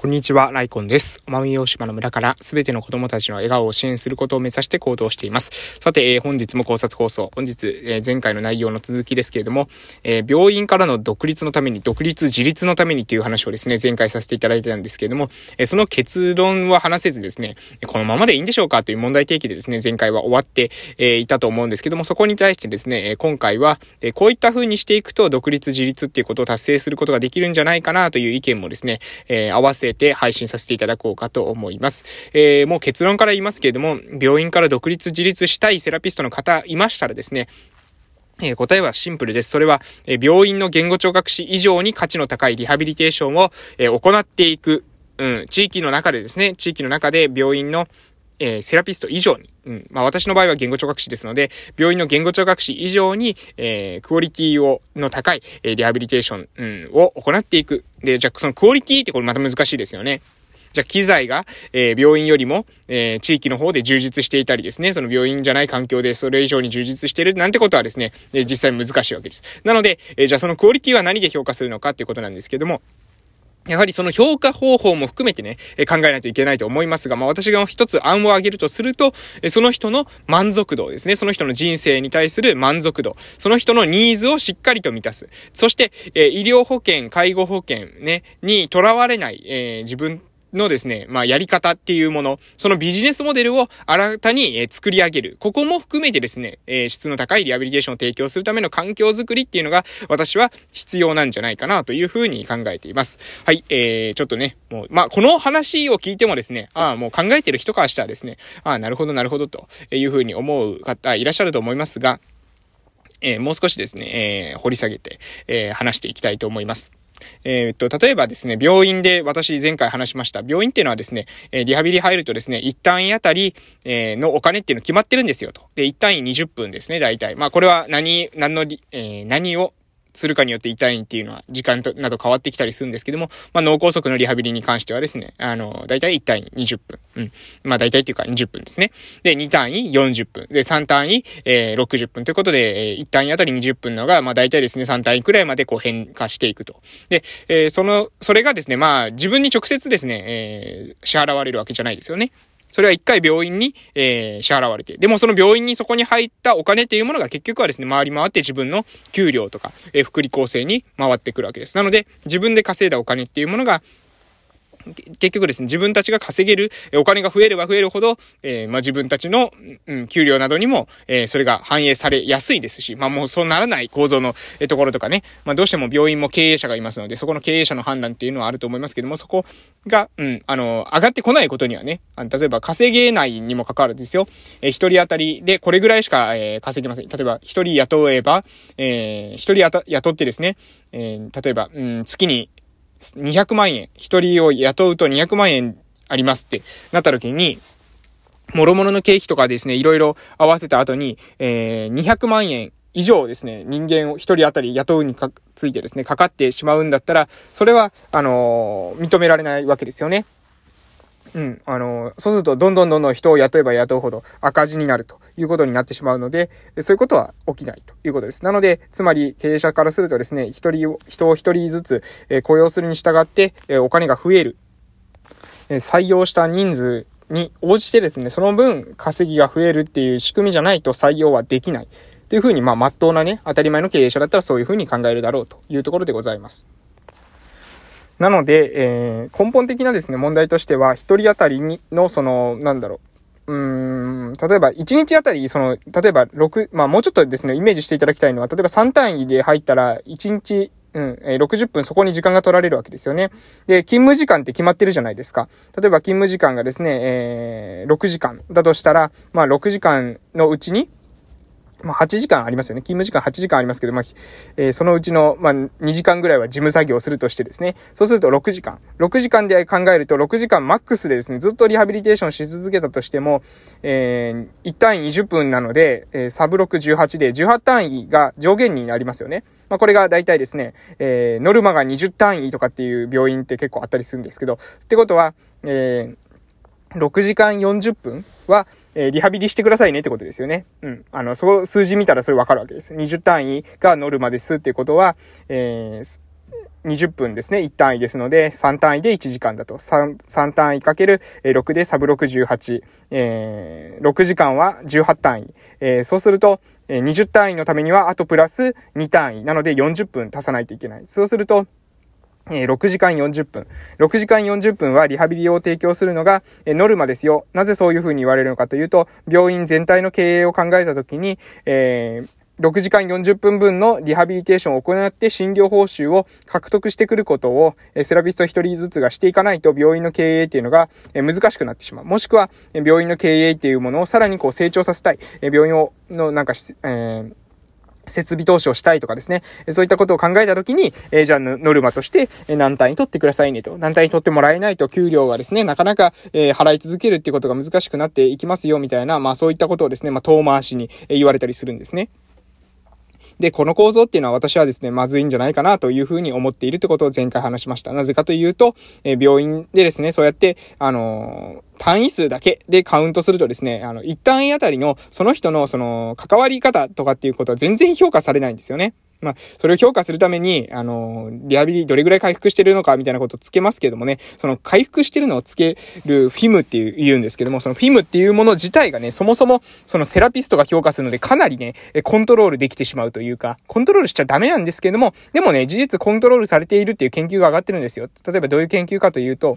こんにちは、ライコンです。奄美大島の村からすべての子供たちの笑顔を支援することを目指して行動しています。さて、えー、本日も考察放送。本日、えー、前回の内容の続きですけれども、えー、病院からの独立のために、独立自立のためにという話をですね、前回させていただいてたんですけれども、えその結論は話せずですね、このままでいいんでしょうかという問題提起でですね、前回は終わって、えいたと思うんですけども、そこに対してですね、え今回は、えこういった風にしていくと、独立自立っていうことを達成することができるんじゃないかなという意見もですね、え合わせて配信させていただこうかと思います。えー、もう結論から言いますけれども、病院から独立自立したいセラピストの方いましたらですね、え、答えはシンプルです。それは、え、病院の言語聴覚士以上に価値の高いリハビリテーションを、え、行っていく。うん、地域の中でですね、地域の中で病院のえー、セラピスト以上に、うん、まあ私の場合は言語聴覚士ですので、病院の言語聴覚士以上に、えー、クオリティを、の高い、えー、リハビリテーション、うん、を行っていく。で、じゃあそのクオリティってこれまた難しいですよね。じゃあ機材が、えー、病院よりも、えー、地域の方で充実していたりですね、その病院じゃない環境でそれ以上に充実してるなんてことはですね、えー、実際難しいわけです。なので、えー、じゃあそのクオリティは何で評価するのかっていうことなんですけども、やはりその評価方法も含めてね、え考えないといけないと思いますが、まあ私が一つ案を挙げるとすると、えその人の満足度ですね、その人の人生に対する満足度、その人のニーズをしっかりと満たす。そして、え医療保険、介護保険ね、にとらわれない、えー、自分のですね、まあ、やり方っていうもの、そのビジネスモデルを新たに、え作り上げる。ここも含めてですね、え、質の高いリハビリテーションを提供するための環境づくりっていうのが、私は必要なんじゃないかなというふうに考えています。はい、えー、ちょっとね、もう、まあ、この話を聞いてもですね、ああ、もう考えてる人からしたらですね、ああ、なるほど、なるほど、というふうに思う方いらっしゃると思いますが、えー、もう少しですね、えー、掘り下げて、えー、話していきたいと思います。えー、っと、例えばですね、病院で私前回話しました。病院っていうのはですね、えリハビリ入るとですね、一単位あたり、えのお金っていうの決まってるんですよと。で、一単位20分ですね、大体。まあ、これは何、何の、え、何をするかによって痛いっていうのは時間となど変わってきたりするんですけども、まあ、脳梗塞のリハビリに関してはですね、あの、だいたい1単位20分。うん。まあ、だいたいっていうか20分ですね。で、2単位40分。で、3単位、えー、60分ということで、えー、1単位あたり20分のが、まあ、だいたいですね、3単位くらいまでこう変化していくと。で、えー、その、それがですね、まあ、自分に直接ですね、えー、支払われるわけじゃないですよね。それは一回病院に、えー、支払われて。でもその病院にそこに入ったお金っていうものが結局はですね、回り回って自分の給料とか、えー、福利厚生に回ってくるわけです。なので、自分で稼いだお金っていうものが、結局ですね、自分たちが稼げるお金が増えれば増えるほど、えー、まあ、自分たちの、うん、給料などにも、えー、それが反映されやすいですし、まあ、もうそうならない構造の、えところとかね、まあ、どうしても病院も経営者がいますので、そこの経営者の判断っていうのはあると思いますけども、そこが、うん、あの、上がってこないことにはね、あの例えば稼げないにも関わらずですよ、えー、一人当たりでこれぐらいしか、えー、稼げません。例えば、一人雇えば、えー、一人雇ってですね、えー、例えば、うん、月に200万円、一人を雇うと200万円ありますってなった時に、諸々の経費とかですね、いろいろ合わせた後に、えー、200万円以上ですね、人間を一人当たり雇うにかついてですね、かかってしまうんだったら、それは、あのー、認められないわけですよね。うん。あの、そうすると、どんどんどんどん人を雇えば雇うほど赤字になるということになってしまうので、そういうことは起きないということです。なので、つまり経営者からするとですね、一人を、人を一人ずつ、え雇用するに従って、えお金が増える。え採用した人数に応じてですね、その分稼ぎが増えるっていう仕組みじゃないと採用はできない。というふうに、まあ、まっとうなね、当たり前の経営者だったらそういうふうに考えるだろうというところでございます。なので、えー、根本的なですね、問題としては、一人当たりにの、その、なんだろう、うーん、例えば、1日あたり、その、例えば、6、まあ、もうちょっとですね、イメージしていただきたいのは、例えば3単位で入ったら、1日、うん、え、60分そこに時間が取られるわけですよね。で、勤務時間って決まってるじゃないですか。例えば勤務時間がですね、えー、6時間だとしたら、まあ6時間のうちに、まあ、8時間ありますよね。勤務時間8時間ありますけど、まあ、えー、そのうちの、まあ、2時間ぐらいは事務作業をするとしてですね。そうすると6時間。6時間で考えると、6時間マックスでですね、ずっとリハビリテーションし続けたとしても、えー、1単位20分なので、えー、サブ6 18で、18単位が上限になりますよね。まあ、これが大体ですね、えー、ノルマが20単位とかっていう病院って結構あったりするんですけど、ってことは、えー、6時間40分は、え、リハビリしてくださいねってことですよね。うん。あの、その数字見たらそれわかるわけです。20単位がノルマですっていうことは、えー、20分ですね。1単位ですので、3単位で1時間だと。3, 3単位かける6でサブ68。えー、6時間は18単位。えー、そうすると、20単位のためには、あとプラス2単位。なので40分足さないといけない。そうすると、え6時間40分。6時間40分はリハビリを提供するのが、ノルマですよ。なぜそういうふうに言われるのかというと、病院全体の経営を考えたときに、えー6時間40分分のリハビリテーションを行って診療報酬を獲得してくることを、セラピスト一人ずつがしていかないと病院の経営っていうのが難しくなってしまう。もしくは、病院の経営っていうものをさらにこう成長させたい。病院を、のなんか、えー設備投資をしたいとかですね。そういったことを考えたときに、えー、じゃあノルマとして、え何単位取ってくださいねと。何単位取ってもらえないと給料がですね、なかなか、えー、払い続けるっていうことが難しくなっていきますよ、みたいな、まあそういったことをですね、まあ遠回しに言われたりするんですね。で、この構造っていうのは私はですね、まずいんじゃないかなというふうに思っているってことを前回話しました。なぜかというと、えー、病院でですね、そうやって、あのー、単位数だけでカウントするとですね、あの、一単位あたりのその人のその関わり方とかっていうことは全然評価されないんですよね。まあ、それを評価するために、あの、リハビリどれぐらい回復してるのかみたいなことをつけますけどもね、その回復してるのをつけるフィムっていう言うんですけども、そのフィムっていうもの自体がね、そもそもそのセラピストが評価するのでかなりね、コントロールできてしまうというか、コントロールしちゃダメなんですけども、でもね、事実コントロールされているっていう研究が上がってるんですよ。例えばどういう研究かというと、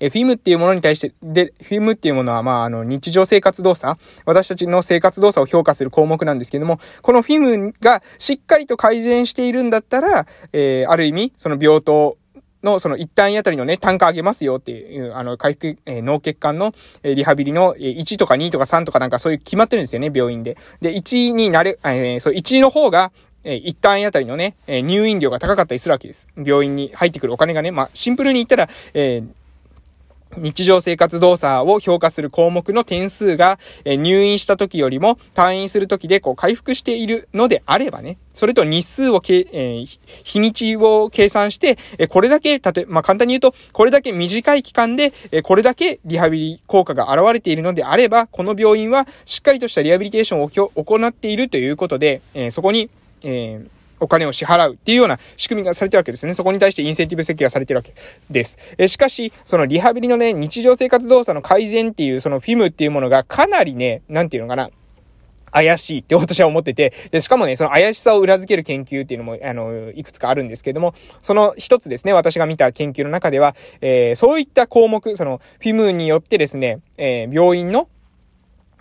え、フィムっていうものに対して、で、フィムっていうものは、まあ、あの、日常生活動作、私たちの生活動作を評価する項目なんですけども、このフィムがしっかりと改善しているんだったら、えー、ある意味、その病棟、の、その一単位あたりのね、単価上げますよっていう、あの、回復、えー、脳血管の、え、リハビリの、え、1とか2とか3とかなんかそういう決まってるんですよね、病院で。で、1になれ、えー、そう、1の方が、え、一単位あたりのね、え、入院料が高かったりするわけです。病院に入ってくるお金がね、まあ、シンプルに言ったら、えー、日常生活動作を評価する項目の点数が、え入院した時よりも退院する時でこう回復しているのであればね、それと日数をけ、えー、日にちを計算して、えこれだけ、たと、まあ、簡単に言うと、これだけ短い期間で、えこれだけリハビリ効果が現れているのであれば、この病院はしっかりとしたリハビリテーションを行っているということで、えそこに、えーお金を支払うっていうような仕組みがされてるわけですね。そこに対してインセンティブ設計がされてるわけです。えしかし、そのリハビリのね、日常生活動作の改善っていう、そのフィムっていうものがかなりね、なんていうのかな、怪しいって私は思ってて、で、しかもね、その怪しさを裏付ける研究っていうのも、あの、いくつかあるんですけれども、その一つですね、私が見た研究の中では、えー、そういった項目、その、フィムによってですね、えー、病院の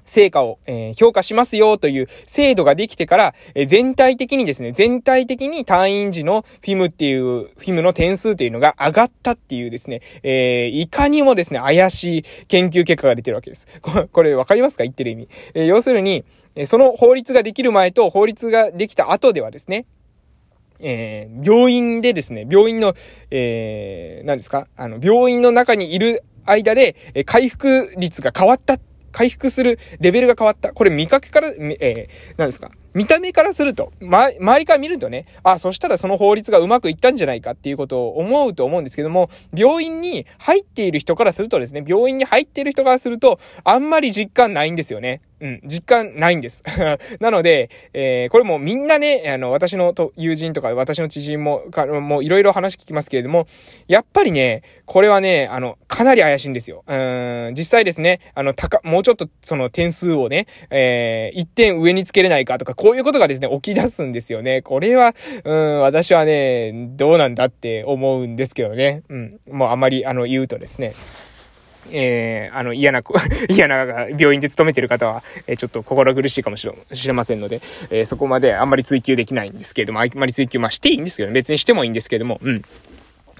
成果を、え、評価しますよという制度ができてから、え、全体的にですね、全体的に退院時のフィムっていう、フィムの点数というのが上がったっていうですね、えー、いかにもですね、怪しい研究結果が出てるわけです。これわかりますか？言ってる意味。え要するに、その法律ができる前と法律ができた後ではですね、えー、病院でですね、病院の、えー、何ですか？あの、病院の中にいる間で、え回復率が変わった回復するレベルが変わった。これ見かけから、えー、何ですか？見た目からすると、ま、周りから見るとね、あ、そしたらその法律がうまくいったんじゃないかっていうことを思うと思うんですけども、病院に入っている人からするとですね、病院に入っている人からすると、あんまり実感ないんですよね。うん、実感ないんです。なので、えー、これもみんなね、あの、私のと友人とか私の知人も、かもういろいろ話聞きますけれども、やっぱりね、これはね、あの、かなり怪しいんですよ。うん、実際ですね、あの、高、もうちょっとその点数をね、えー、一点上につけれないかとか、こういうことがですね、起き出すんですよね。これは、うん、私はね、どうなんだって思うんですけどね。うん、もうあまり、あの、言うとですね。えー、あの、嫌な、嫌な病院で勤めてる方は、えー、ちょっと心苦しいかもしれませんので、えー、そこまであんまり追求できないんですけれども、あんまり追求、まあしていいんですけど、別にしてもいいんですけれども、うん。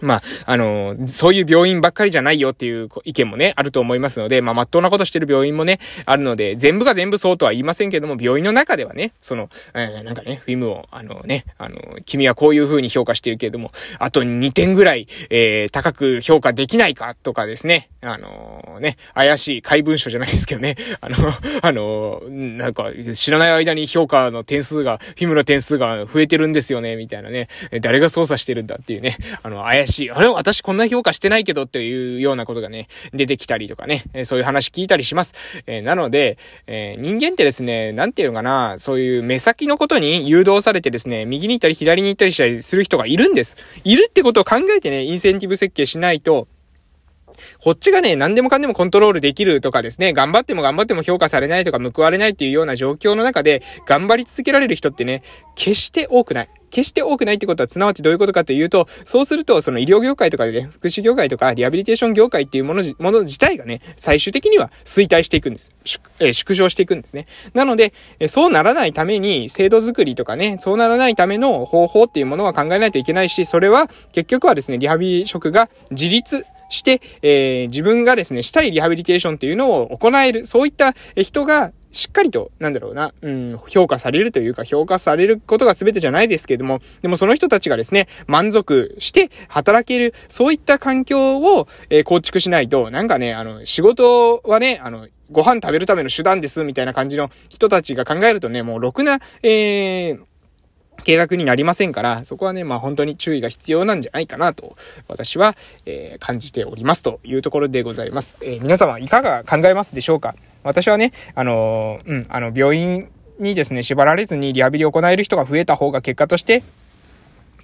まあ、あの、そういう病院ばっかりじゃないよっていう意見もね、あると思いますので、まあ、まっとうなことしてる病院もね、あるので、全部が全部そうとは言いませんけども、病院の中ではね、その、えー、なんかね、フィムを、あのね、あの、君はこういう風に評価してるけれども、あと2点ぐらい、えー、高く評価できないかとかですね、あのね、怪しい怪文書じゃないですけどね、あの、あの、なんか、知らない間に評価の点数が、フィムの点数が増えてるんですよね、みたいなね、誰が操作してるんだっていうね、あの、怪しいし、あれ私こんな評価してないけどっていうようなことがね、出てきたりとかね、えそういう話聞いたりします。え、なので、え、人間ってですね、なんていうのかな、そういう目先のことに誘導されてですね、右に行ったり左に行ったりしたりする人がいるんです。いるってことを考えてね、インセンティブ設計しないと、こっちがね、何でもかんでもコントロールできるとかですね、頑張っても頑張っても評価されないとか報われないっていうような状況の中で、頑張り続けられる人ってね、決して多くない。決して多くないってことは、すなわちどういうことかというと、そうすると、その医療業界とかでね、福祉業界とか、リハビリテーション業界っていうもの、もの自体がね、最終的には衰退していくんです。え、縮小していくんですね。なので、えそうならないために、制度づくりとかね、そうならないための方法っていうものは考えないといけないし、それは、結局はですね、リハビリ職が自立して、えー、自分がですね、したいリハビリテーションっていうのを行える、そういった人が、しっかりと、なんだろうな、うん、評価されるというか、評価されることが全てじゃないですけれども、でもその人たちがですね、満足して働ける、そういった環境を、えー、構築しないと、なんかね、あの、仕事はね、あの、ご飯食べるための手段です、みたいな感じの人たちが考えるとね、もうろくな、えー、計画になりませんから、そこはね、まあ本当に注意が必要なんじゃないかなと、私は、えー、感じておりますというところでございます。えー、皆様いかが考えますでしょうか？私はね、あのー、うん、あの、病院にですね、縛られずにリハビリを行える人が増えた方が結果として、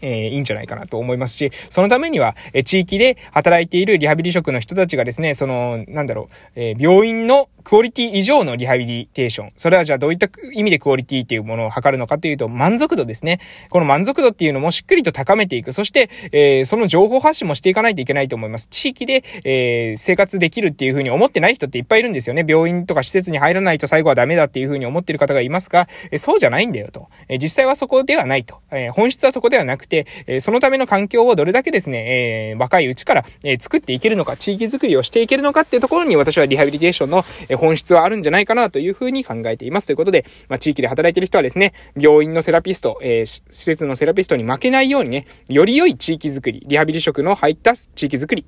えー、いいんじゃないかなと思いますし、そのためには、えー、地域で働いているリハビリ職の人たちがですね、その、なんだろう、えー、病院のクオリティ以上のリハビリテーション。それはじゃあどういった意味でクオリティっていうものを測るのかというと、満足度ですね。この満足度っていうのもしっかりと高めていく。そして、えー、その情報発信もしていかないといけないと思います。地域で、えー、生活できるっていうふうに思ってない人っていっぱいいるんですよね。病院とか施設に入らないと最後はダメだっていうふうに思ってる方がいますが、え、そうじゃないんだよと。え、実際はそこではないと。え、本質はそこではなくて、え、そのための環境をどれだけですね、えー、若いうちから、え、作っていけるのか、地域づくりをしていけるのかっていうところに私はリハビリテーションの本質はあるんじゃないかなというふうに考えています。ということで、まあ、地域で働いている人はですね、病院のセラピスト、え、施設のセラピストに負けないようにね、より良い地域づくり、リハビリ職の入った地域づくり、